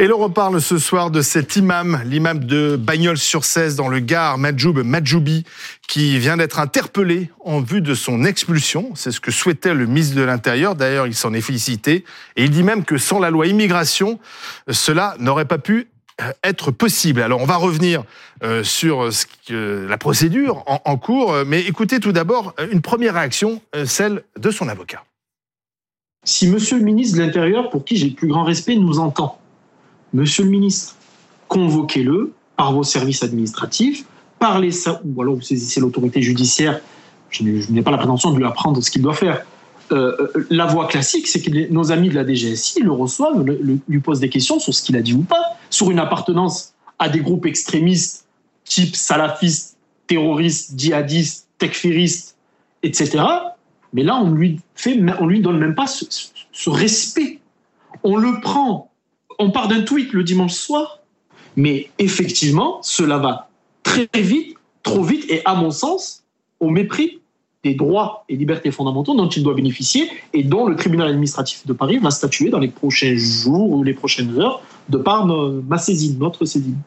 Et l'on reparle ce soir de cet imam, l'imam de Bagnols-sur-Cèze dans le Gard, Majoub Majoubi, qui vient d'être interpellé en vue de son expulsion. C'est ce que souhaitait le ministre de l'Intérieur. D'ailleurs, il s'en est félicité. Et il dit même que sans la loi immigration, cela n'aurait pas pu euh, être possible. Alors on va revenir euh, sur la procédure en, cours, mais écoutez tout d'abord une première réaction, euh, celle de son avocat. Si Monsieur le ministre de l'Intérieur, pour qui j'ai le plus grand respect, nous entend, Monsieur le ministre, convoquez-le par vos services administratifs, parlez ça, ou alors vous saisissez l'autorité judiciaire. Je n'ai pas la prétention de lui apprendre ce qu'il doit faire. Euh, euh, la voie classique, c'est que nos amis de la DGSI le reçoivent, lui posent des questions sur ce qu'il a dit ou pas, sur une appartenance à des groupes extrémistes type salafistes, terroristes, djihadistes, tekfiristes, etc. Mais là, on lui fait, on lui donne même pas ce respect. On le prend on part d'un tweet le dimanche soir, mais effectivement, cela va très vite, trop vite, et à mon sens, au mépris des droits et libertés fondamentaux dont il doit bénéficier et dont le tribunal administratif de Paris va statuer dans les prochains jours ou les prochaines heures de par ma saisine, notre saisine.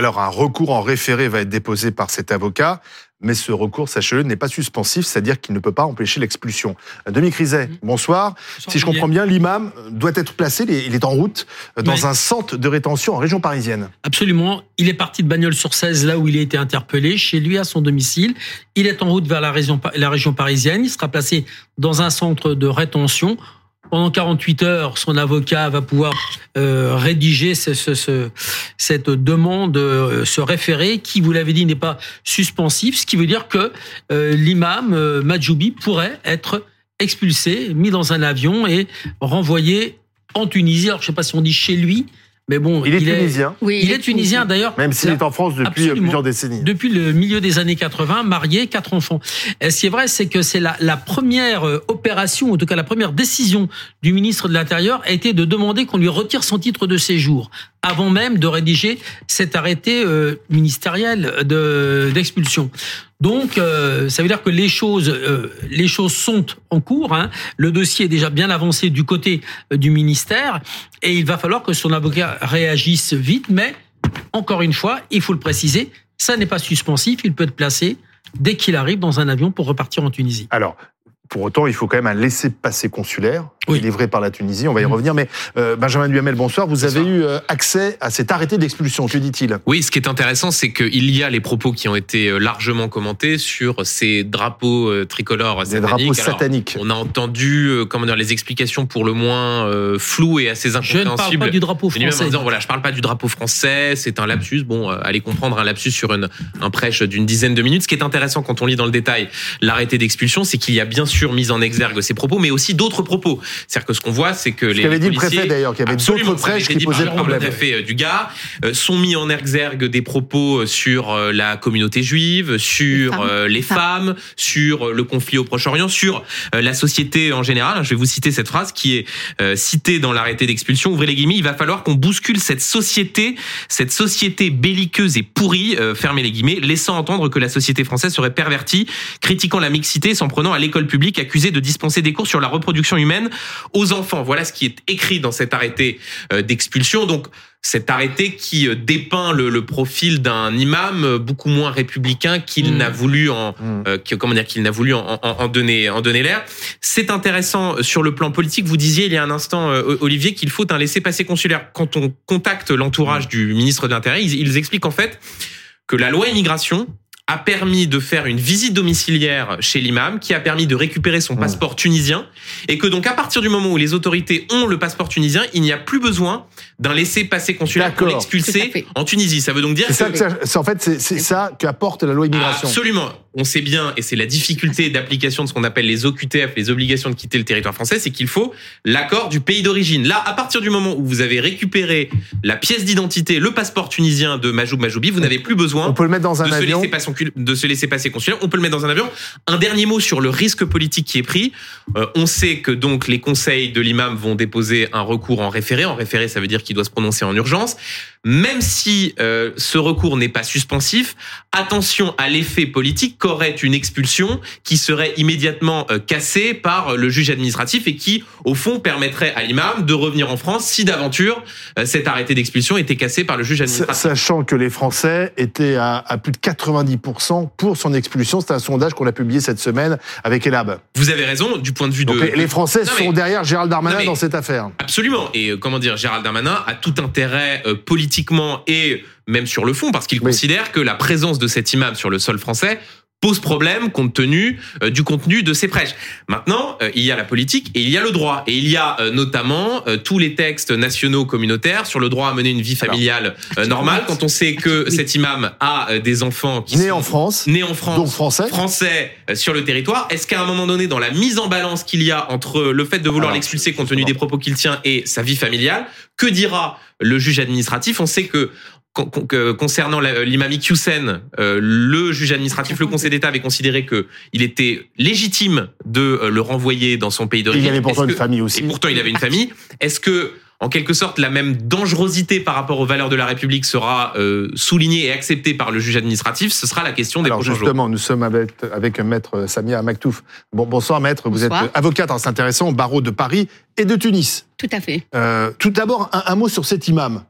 Alors un recours en référé va être déposé par cet avocat mais ce recours, sachez-le, n'est pas suspensif, c'est-à-dire qu'il ne peut pas empêcher l'expulsion. Demi Criset, mmh. bonsoir. Si je comprends bien, l'imam doit être placé, il est en route, dans un centre de rétention en région parisienne. Absolument. Il est parti de Bagnols-sur-Cèze, là où il a été interpellé, chez lui, à son domicile. Il est en route vers la région, la région parisienne. Il sera placé dans un centre de rétention pendant 48 heures, son avocat va pouvoir euh, rédiger ce, ce, cette demande, euh, ce référé, qui, vous l'avez dit, n'est pas suspensif, ce qui veut dire que euh, l'imam euh, Majoubi pourrait être expulsé, mis dans un avion et renvoyé en Tunisie. Alors, je ne sais pas si on dit chez lui, mais bon, il est tunisien. oui, il, est tunisien d'ailleurs. Même s'il est en France depuis euh, plusieurs décennies. Depuis le milieu des années 80, marié, quatre enfants. ce qui est vrai, c'est que c'est la, la, première euh, opération, en tout cas la première décision du ministre de l'Intérieur, a été de demander qu'on lui retire son titre de séjour avant même de rédiger cet arrêté euh, ministériel d'expulsion. Donc, euh, ça veut dire que les choses, euh, les choses sont en cours. Hein. Le dossier est déjà bien avancé du côté du ministère, et il va falloir que son avocat réagisse vite. Mais encore une fois, il faut le préciser, ça n'est pas suspensif. Il peut être placé dès qu'il arrive dans un avion pour repartir en Tunisie. Alors, pour autant, il faut quand même un laissez-passer consulaire oui. délivré par la Tunisie. On va y mmh. revenir. Mais euh, Benjamin Duhamel, bonsoir. Vous avez eu euh, accès à cet arrêté d'expulsion. Que dit-il? Oui, ce qui est intéressant, c'est qu'il y a les propos qui ont été euh, largement commentés sur ces drapeaux tricolores Des drapeaux sataniques. on a entendu comment dire, les explications pour le moins floues et assez incompréhensibles. Je ne parle pas du drapeau français. Disant, voilà, je parle pas du drapeau français. C'est un lapsus. Bon, allez comprendre un lapsus sur une, un prêche d'une dizaine de minutes. Ce qui est intéressant quand on lit dans le détail l'arrêté d'expulsion, c'est qu'il y a bien sûr mise en exergue ces propos, mais aussi d'autres propos. C'est-à-dire que ce qu'on voit, c'est que les qu'avait dit le préfet d'ailleurs, qu'il y avait d'autres prêches qui posaient problème. Le préfet euh, du Gard euh, sont mis en exergue des propos sur euh, la communauté juive, sur les femmes, sur le conflit au Proche-Orient, sur la société en général. Je vais vous citer cette phrase qui est citée dans l'arrêté d'expulsion. Ouvrez les guillemets. Il va falloir qu'on bouscule cette société, cette société belliqueuse et pourrie. fermez les guillemets, laissant entendre que la société française serait pervertie, critiquant la mixité, s'en prenant à l'école publique accusé de dispenser des cours sur la reproduction humaine aux enfants. Voilà ce qui est écrit dans cet arrêté euh, d'expulsion. Donc, cet arrêté qui euh, dépeint le, profil d'un imam euh, beaucoup moins républicain qu'il mmh. n'a voulu en mmh. comment dire qu'il n'a voulu en, donner en donner l'air. C'est intéressant sur le plan politique. Vous disiez il y a un instant Olivier qu'il faut un laissez-passer consulaire. Quand on contacte l'entourage mmh. du ministre de l'Intérieur, ils, ils expliquent en fait que la loi immigration a permis de faire une visite domiciliaire chez l'imam, qui a permis de récupérer son mmh. passeport tunisien, et que donc à partir du moment où les autorités ont le passeport tunisien, il n'y a plus besoin d'un laissez-passer consulaire pour l'expulser en Tunisie. Ça veut donc dire que... Ça, en fait, c'est ça qu'apporte la loi immigration. Absolument. On sait bien, et c'est la difficulté d'application de ce qu'on appelle les OQTF, les obligations de quitter le territoire français, c'est qu'il faut l'accord du pays d'origine. Là, à partir du moment où vous avez récupéré la pièce d'identité, le passeport tunisien de Majoub Majoubi, vous n'avez plus besoin on peut le mettre dans un de avion. Se laisser passer de consulaire, on peut le mettre dans un avion. Un dernier mot sur le risque politique qui est pris. Euh, on sait que donc les conseils de l'imam vont déposer un recours en référé. En référé, ça veut dire qu'il doit se prononcer en urgence. Même si euh, ce recours n'est pas suspensif, attention à l'effet politique qu'aurait une expulsion qui serait immédiatement euh, cassée par le juge administratif et qui, au fond, permettrait à l'imam de revenir en France si d'aventure cet arrêté d'expulsion était cassé par le juge administratif. Sachant que les Français étaient à, à plus de 90% pour son expulsion. C'est un sondage qu'on a publié cette semaine avec Elab. Vous avez raison, du point de vue de... Donc les, Français Non, mais- sont derrière Gérald Darmanin Non, mais- dans cette affaire. Absolument. Et euh, comment dire, Gérald Darmanin a tout intérêt euh, politiquement et même sur le fond, parce qu'il Oui. considère que la présence de cet imam sur le sol français pose problème compte tenu euh, du contenu de ses prêches. Maintenant, euh, il y a la politique et il y a le droit. Et il y a euh, notamment euh, tous les textes nationaux communautaires sur le droit à mener une vie familiale normale. Quand on sait que cet imam a des enfants qui Né sont en France, nés en France, donc français. français sur le territoire. Est-ce qu'à un moment donné, dans la mise en balance qu'il y a entre le fait de vouloir l'expulser compte tenu des propos qu'il tient et sa vie familiale, que dira le juge administratif? On sait que concernant l'imam Iqiyoussen, euh, le juge administratif, le Conseil d'État avait considéré que il était légitime de euh, le renvoyer dans son pays Il d'origine. y avait pourtant une que- famille aussi. Et pourtant, il avait une famille. Est-ce que en quelque sorte, la même dangerosité par rapport aux valeurs de la République sera euh, soulignée et acceptée par le juge administratif? Ce sera la question des Alors prochains jours. justement, nous sommes avec, avec maître Samia Maktouf. Bon, bonsoir maître, vous Bonsoir. êtes avocate en s'intéressant au barreau de Paris et de Tunis. Tout à fait. Euh, tout d'abord, un, un mot sur cet imam.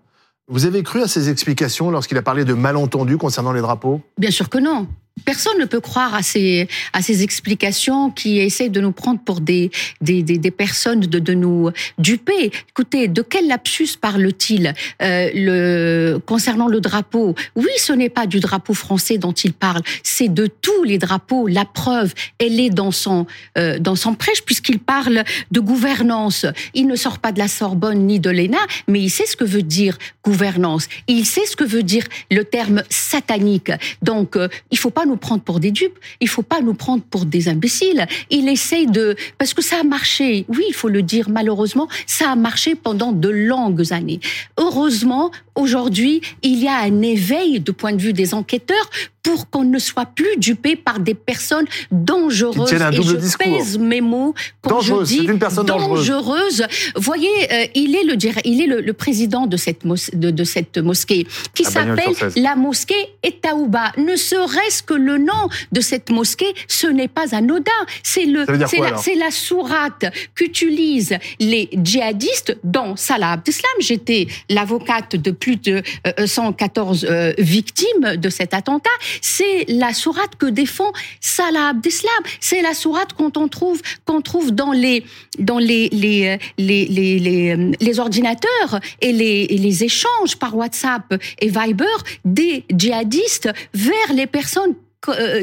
Vous avez cru à ses explications lorsqu'il a parlé de malentendus concernant les drapeaux? Bien sûr que non. Personne ne peut croire à ces, à ces explications qui essaient de nous prendre pour des, des, des, personnes, de, de nous duper. Écoutez, de quel lapsus parle-t-il euh, le, concernant le drapeau? Oui, ce n'est pas du drapeau français dont il parle, c'est de tous les drapeaux. La preuve, elle est dans son, euh, dans son prêche, puisqu'il parle de gouvernance. Il ne sort pas de la Sorbonne ni de l'ENA, mais il sait ce que veut dire gouvernance. Il sait ce que veut dire le terme satanique. Donc, euh, il faut pas nous prendre pour des dupes. Il faut pas nous prendre pour des imbéciles. Il essaye de, parce que ça a marché. Oui, il faut le dire. Malheureusement, ça a marché pendant de longues années. Heureusement, aujourd'hui, il y a un éveil de point de vue des enquêteurs pour qu'on ne soit plus dupé par des personnes dangereuses. un Et double je discours. pèse mes mots quand Dangereuse, je dis une personne dangereuse. dangereuse. Voyez, euh, il est le il est le, le président de cette mos- de, de cette mosquée qui s'appelle la mosquée Etaouba. Ne serait-ce que le nom de cette mosquée, ce n'est pas anodin. C'est le c'est la c'est la sourate qu'utilisent les djihadistes dans Salah Abdeslam. J'étais l'avocate de plus de euh, 114 euh, victimes de cet attentat. C'est la sourate que défend Salah Abdeslam. C'est la sourate qu'on on trouve qu'on trouve dans les dans les les euh, les les, les, euh, ordinateurs et les, les échanges par WhatsApp et Viber des djihadistes vers les personnes euh,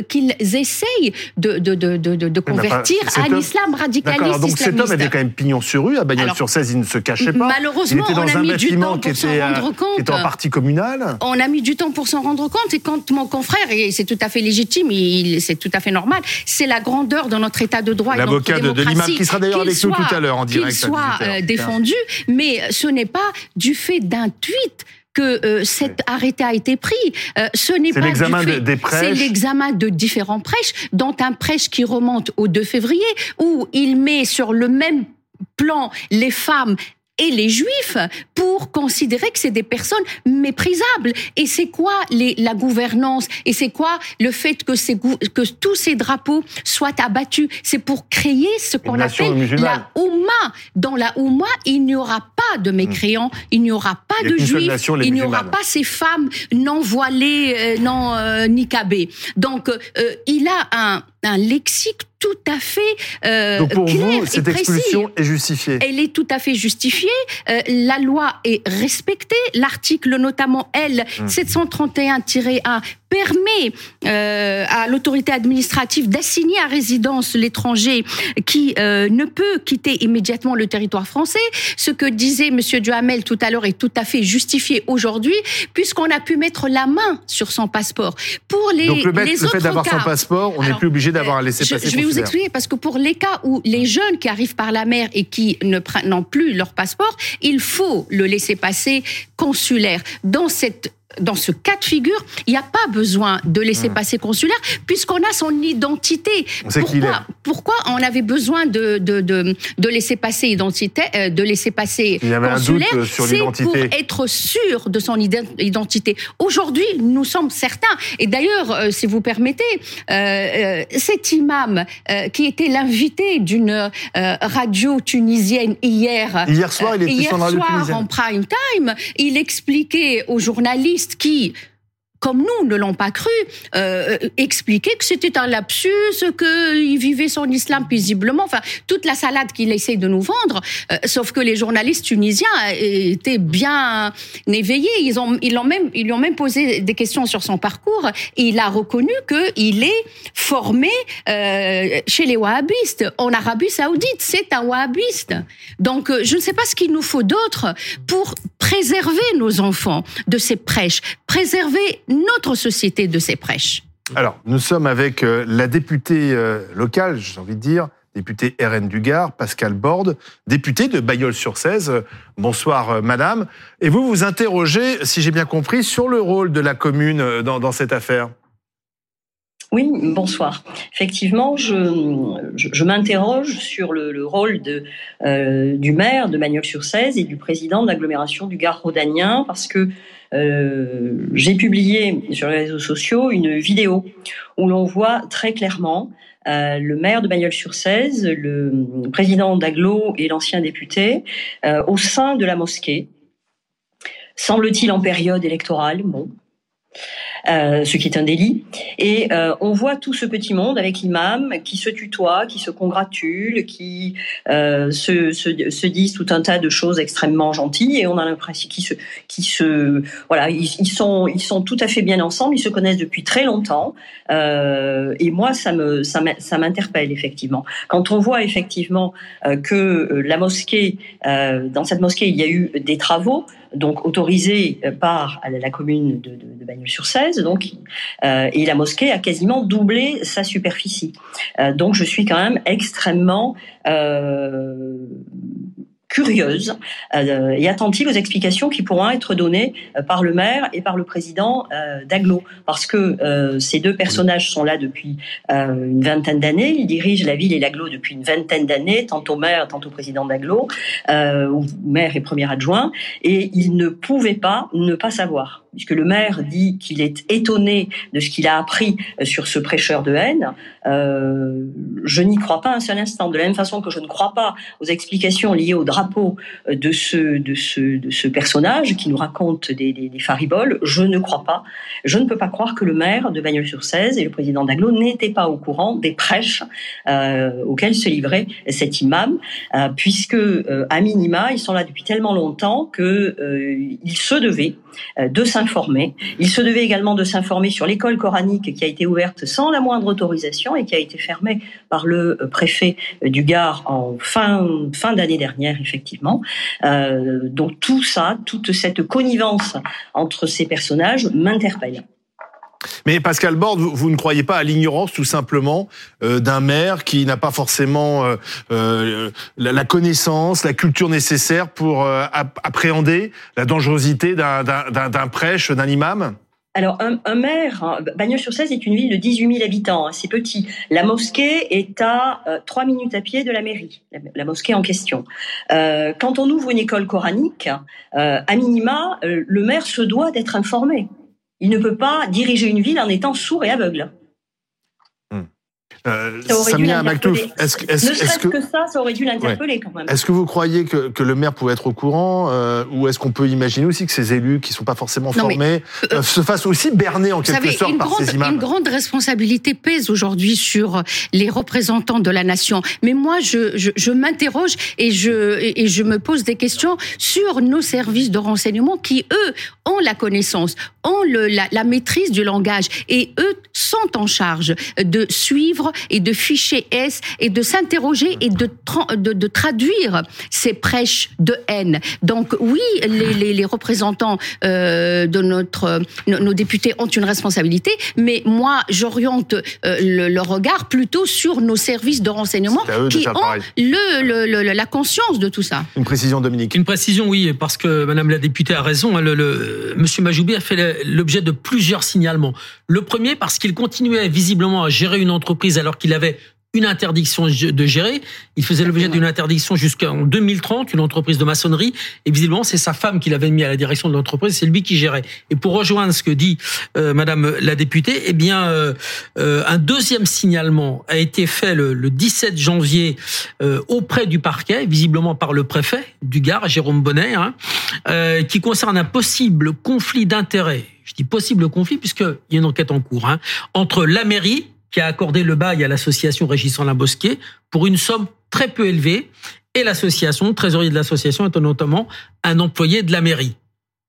qu'ils essayent de, de, de, de, de mais convertir à l'islam radicaliste donc cet homme avait quand même pignon sur rue à Bagnols-sur-Cèze, il ne se cachait pas. Malheureusement, il était dans on a un mis du temps pour s'en euh, rendre compte. était en partie communale. On a mis du temps pour s'en rendre compte et quand mon confrère, et c'est tout à fait légitime, c'est tout à fait normal, c'est la grandeur de notre état de droit et de notre L'avocat de, l'imam démocratie qui sera d'ailleurs avec nous soit- tout à l'heure en direct. qu'il soit 18 heures. euh, défendu, mais ce n'est pas du fait d'un tweet que euh, cet arrêté a été pris. Euh, ce n'est C'est pas l'examen du fait- de- des C'est prêches. l'examen de différents prêches, dont un prêche qui remonte au 2 février, où il met sur le même plan les femmes et les juifs pour considérer que c'est des personnes méprisables. Et c'est quoi les, la gouvernance? Et c'est quoi le fait que, ces, que tous ces drapeaux soient abattus? C'est pour créer ce qu'on appelle musulmane. la Oumma. Dans la Oumma, il n'y aura pas de mécréants, il n'y aura pas Il de juifs, nation, il n'y aura pas ces femmes non voilées, euh, non euh, niqabées. Donc, euh, il a un, un lexique tout à fait euh, Donc pour clair vous, et cette précis. expulsion est justifiée. Elle est tout à fait justifiée. Euh, la loi est respectée. L'article, notamment L Hum. 731-1, permet euh, à l'autorité administrative d'assigner à résidence l'étranger qui euh, ne peut quitter immédiatement le territoire français. Ce que disait Monsieur Duhamel tout à l'heure est tout à fait justifié aujourd'hui, puisqu'on a pu mettre la main sur son passeport. Pour les, Donc le, mec- les le fait autres d'avoir son passeport, on n'est plus obligé d'avoir un je, laissez-passer je vais vous consulaire. expliquer parce que pour les cas où les jeunes qui arrivent par la mer et qui ne prennent n'ont plus leur passeport, il faut le laisser passer consulaire. Dans cette dans ce cas de figure, il n'y a pas besoin de laisser passer consulaire puisqu'on a son identité. Pourquoi, pourquoi on avait besoin de, de, de, de laisser passer identité, euh, de laisser passer il y avait consulaire un doute sur C'est pour être sûr de son ident- identité. Aujourd'hui, nous sommes certains. Et d'ailleurs, euh, si vous permettez, euh, euh, cet imam euh, qui était l'invité d'une euh, radio tunisienne hier, Hier soir, il était hier soir en prime time, il expliquait aux journalistes qui comme nous ne l'ont pas cru, euh, expliquer que c'était un lapsus, qu'il vivait son islam paisiblement, enfin toute la salade qu'il essaie de nous vendre, euh, sauf que les journalistes tunisiens étaient bien éveillés, ils ont, ils l'ont même, ils lui ont même posé des questions sur son parcours, il a reconnu qu'il est formé euh, chez les wahhabistes en Arabie Saoudite, c'est un wahhabiste. Donc je ne sais pas ce qu'il nous faut d'autre pour préserver nos enfants de ces prêches, préserver notre société de ces prêches. Alors, nous sommes avec euh, la députée euh, locale, j'ai envie de dire, députée RN du Gard, Pascal Borde, députée de Bayeul-sur-Cèze. Bonsoir, euh, madame. Et vous vous interrogez, si j'ai bien compris, sur le rôle de la commune dans, dans cette affaire. Oui, bonsoir. Effectivement, je, je, je m'interroge sur le, le rôle de, euh, du maire de Bagnols-sur-Cèze et du président de l'agglomération du Gard rhodanien parce que euh, j'ai publié sur les réseaux sociaux une vidéo où l'on voit très clairement euh, le maire de Bagnols-sur-Cèze, le président d'Aglo et l'ancien député euh, au sein de la mosquée, semble-t-il en période électorale, bon, euh, ce qui est un délit. Et euh, on voit tout ce petit monde avec l'imam qui se tutoie, qui se congratule, qui euh, se, se, se disent tout un tas de choses extrêmement gentilles. Et on a l'impression qu'ils se, qui se, voilà, ils, ils, sont, ils sont tout à fait bien ensemble. Ils se connaissent depuis très longtemps. Euh, et moi, ça me, ça m'interpelle effectivement. Quand on voit effectivement euh, que la mosquée, dans cette mosquée, il y a eu des travaux donc autorisé par la commune de, de, de Bagnols-sur-Cèze, donc euh, et la mosquée a quasiment doublé sa superficie. Euh, donc je suis quand même extrêmement euh, curieuse euh, et attentive aux explications qui pourront être données euh, par le maire et par le président euh, d'Aglo, parce que euh, ces deux personnages sont là depuis euh, une vingtaine d'années, ils dirigent la ville et l'Aglo depuis une vingtaine d'années, tantôt maire, tantôt président d'Aglo, ou maire et premier adjoint, et ils ne pouvaient pas ne pas savoir puisque le maire dit qu'il est étonné de ce qu'il a appris sur ce prêcheur de haine, euh, je n'y crois pas un seul instant. De la même façon que je ne crois pas aux explications liées au drapeau de ce, de ce, personnage qui nous raconte des, fariboles, je ne crois pas. Je ne peux pas croire que le maire de Bagnols-sur-Cèze et le président d'Aglo n'étaient pas au courant des prêches euh, auxquels se livrait cet imam, euh, puisque euh, à minima, ils sont là depuis tellement longtemps que il se devait de s'informer. Il se devait également de s'informer sur l'école coranique qui a été ouverte sans la moindre autorisation et qui a été fermée par le préfet du Gard en fin, fin d'année dernière, effectivement. Euh, donc tout ça, toute cette connivence entre ces personnages m'interpelle. Mais Pascal Borde, vous, ne croyez pas à l'ignorance tout simplement euh, d'un maire qui n'a pas forcément euh, euh, la, connaissance, la culture nécessaire pour appréhender la dangerosité d'un prêche, d'un imam? Alors, un, maire, hein, Bagnols-sur-Cèze est une ville de 18 000 habitants, hein, c'est petit. La mosquée est à euh, 3 minutes à pied de la mairie, la, mosquée en question. Quand on ouvre une école coranique, à minima, le maire se doit d'être informé. Il ne peut pas diriger une ville en étant sourd et aveugle. Euh, Samia Maktouf, est-ce ne serait-ce que... que... ça, ça aurait dû l'interpeller ouais. quand même. Est-ce que vous croyez que, que, le maire pouvait être au courant, euh, ou est-ce qu'on peut imaginer aussi que ces élus qui sont pas forcément non, formés mais, euh, se fassent aussi berner en quelque savez, sorte une par grande, ces imams Une grande responsabilité pèse aujourd'hui sur les représentants de la nation. Mais moi, je, je, je m'interroge et je, et je me pose des questions sur nos services de renseignement qui, eux, ont la connaissance, ont le, la, la maîtrise du langage et eux sont en charge de suivre et de ficher S et de s'interroger et de, de, de, traduire ces prêches de haine. Donc oui, les, les, les représentants euh, de notre nos, députés ont une responsabilité, mais moi j'oriente euh, le, le, regard plutôt sur nos services de renseignement qui ont le, le, la conscience de tout ça. Une précision, Dominique. Une précision, oui, parce que Madame la députée a raison. Hein, le, le, Monsieur Majoubi a fait l'objet de plusieurs signalements. Le premier parce qu'il continuait visiblement à gérer une entreprise alors qu'il avait une interdiction de gérer. Il faisait l'objet d'une interdiction jusqu'en 2030, une entreprise de maçonnerie. Et visiblement, c'est sa femme qui l'avait mis à la direction de l'entreprise. C'est lui qui gérait. Et pour rejoindre ce que dit euh, Madame la députée, eh bien, euh, euh, un deuxième signalement a été fait le, le 17 janvier euh, auprès du parquet, visiblement par le préfet du Gard, Jérôme Bonnet, hein, euh, qui concerne un possible conflit d'intérêts. Je dis possible conflit puisqu'il y a une enquête en cours hein, entre la mairie qui a accordé le bail à l'association Régissant la Bosquet pour une somme très peu élevée. Et l'association, trésorier de l'association est notamment un employé de la mairie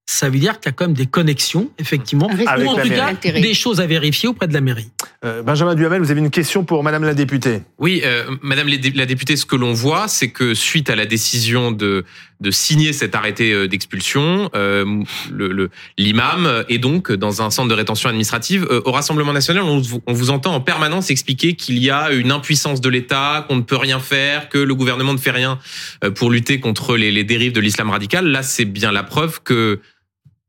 ça veut dire qu'il y a quand même des connexions, effectivement, ou en tout cas des choses à vérifier auprès de la mairie. Euh, Benjamin Duhamel, vous avez une question pour Madame la députée? Oui, euh, Madame la députée, ce que l'on voit, c'est que suite à la décision de signer cet arrêté euh, d'expulsion, l'imam est donc dans un centre de rétention administrative. Au Rassemblement national, on vous, entend en permanence expliquer qu'il y a une impuissance de l'État, qu'on ne peut rien faire, que le gouvernement ne fait rien pour lutter contre les dérives de l'islam radical. Là, c'est bien la preuve que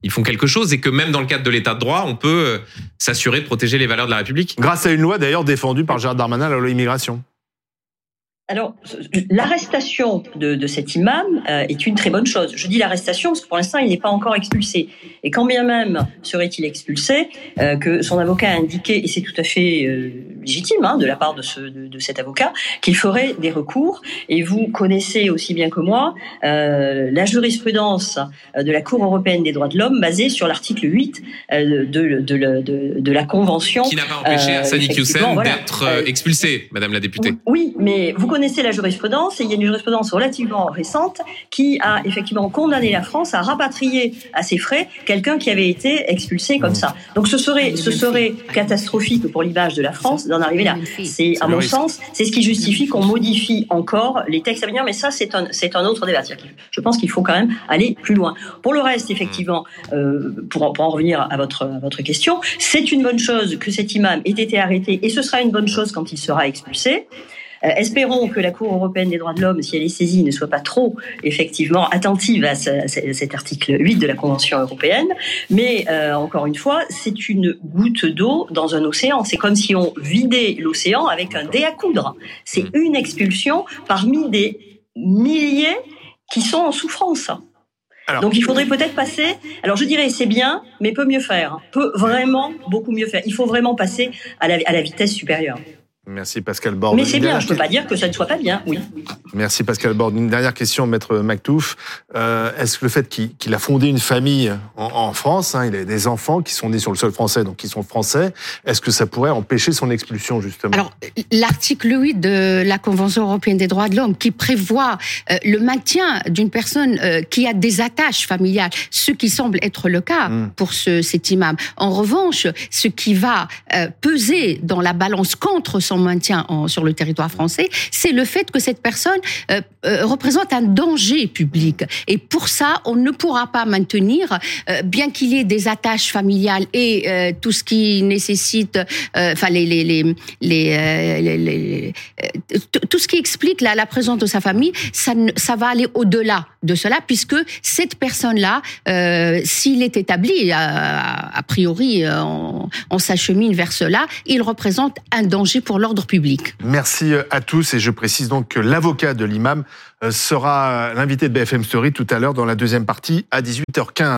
ils font quelque chose et que même dans le cadre de l'état de droit, on peut euh, s'assurer de protéger les valeurs de la République. Grâce à une loi d'ailleurs défendue par Gérard Darmanin, la loi immigration. Alors, l'arrestation de, de, cet imam euh, est une très bonne chose. Je dis l'arrestation parce que pour l'instant, il n'est pas encore expulsé. Et quand bien même serait-il expulsé, euh, que son avocat a indiqué, et c'est tout à fait euh, légitime hein, de la part de, ce, de, de cet avocat, qu'il ferait des recours. Et vous connaissez aussi bien que moi euh, la jurisprudence de la Cour européenne des droits de l'homme basée sur l'article 8 de, de, de, la Convention. Qui n'a pas empêché Hassani Hussein d'être expulsé, Madame la députée. Oui, mais vous connaissez la jurisprudence et il y a une jurisprudence relativement récente qui a effectivement condamné la France à rapatrier à ses frais quelqu'un qui avait été expulsé comme ça. Donc ce serait, ce serait catastrophique pour l'image de la France d'en arriver là. C'est, à mon sens, c'est ce qui justifie qu'on modifie encore les textes à venir, mais ça, c'est un, c'est un autre débat. Je pense qu'il faut quand même aller plus loin. Pour le reste, effectivement, euh, pour, pour en revenir à votre, à votre question, c'est une bonne chose que cet imam ait été arrêté et ce sera une bonne chose quand il sera expulsé. Euh, espérons que la Cour européenne des droits de l'homme, si elle est saisie, ne soit pas trop effectivement attentive à, ce, à cet article 8 de la Convention européenne. Mais euh, encore une fois, c'est une goutte d'eau dans un océan. C'est comme si on vidait l'océan avec un dé à coudre. C'est mmh. une expulsion parmi des milliers qui sont en souffrance. Alors, Donc il faudrait peut-être passer. Alors je dirais c'est bien, mais peut mieux faire. Peut vraiment beaucoup mieux faire. Il faut vraiment passer à la, à la vitesse supérieure. Merci Pascal Bord. Mais c'est bien, je ne peux pas dire que ça ne soit pas bien, oui. Merci Pascal Bord. Une dernière question, Maître Mactouf. Euh, Est-ce que le fait qu'il a fondé une famille en, en France, hein, il a des enfants qui sont nés sur le sol français, donc qui sont français, est-ce que ça pourrait empêcher son expulsion, justement? Alors, l'article 8 de la Convention européenne des droits de l'homme, qui prévoit euh, le maintien d'une personne euh, qui a des attaches familiales, ce qui semble être le cas mmh. pour ce, cet imam. En revanche, ce qui va euh, peser dans la balance contre son maintien en, sur le territoire français, c'est le fait que cette personne euh, euh, représente un danger public. Et pour ça, on ne pourra pas maintenir, euh, bien qu'il y ait des attaches familiales et tout ce qui nécessite, enfin les, tout ce qui explique la, présence de sa famille, ça, va aller au-delà de cela, puisque cette personne-là, s'il est établi, a, priori, on, on s'achemine vers cela, il représente un danger pour l'ordre public. Merci à tous et je précise donc que l'avocat de l'imam sera l'invité de BFM Story tout à l'heure dans la deuxième partie à 18h15.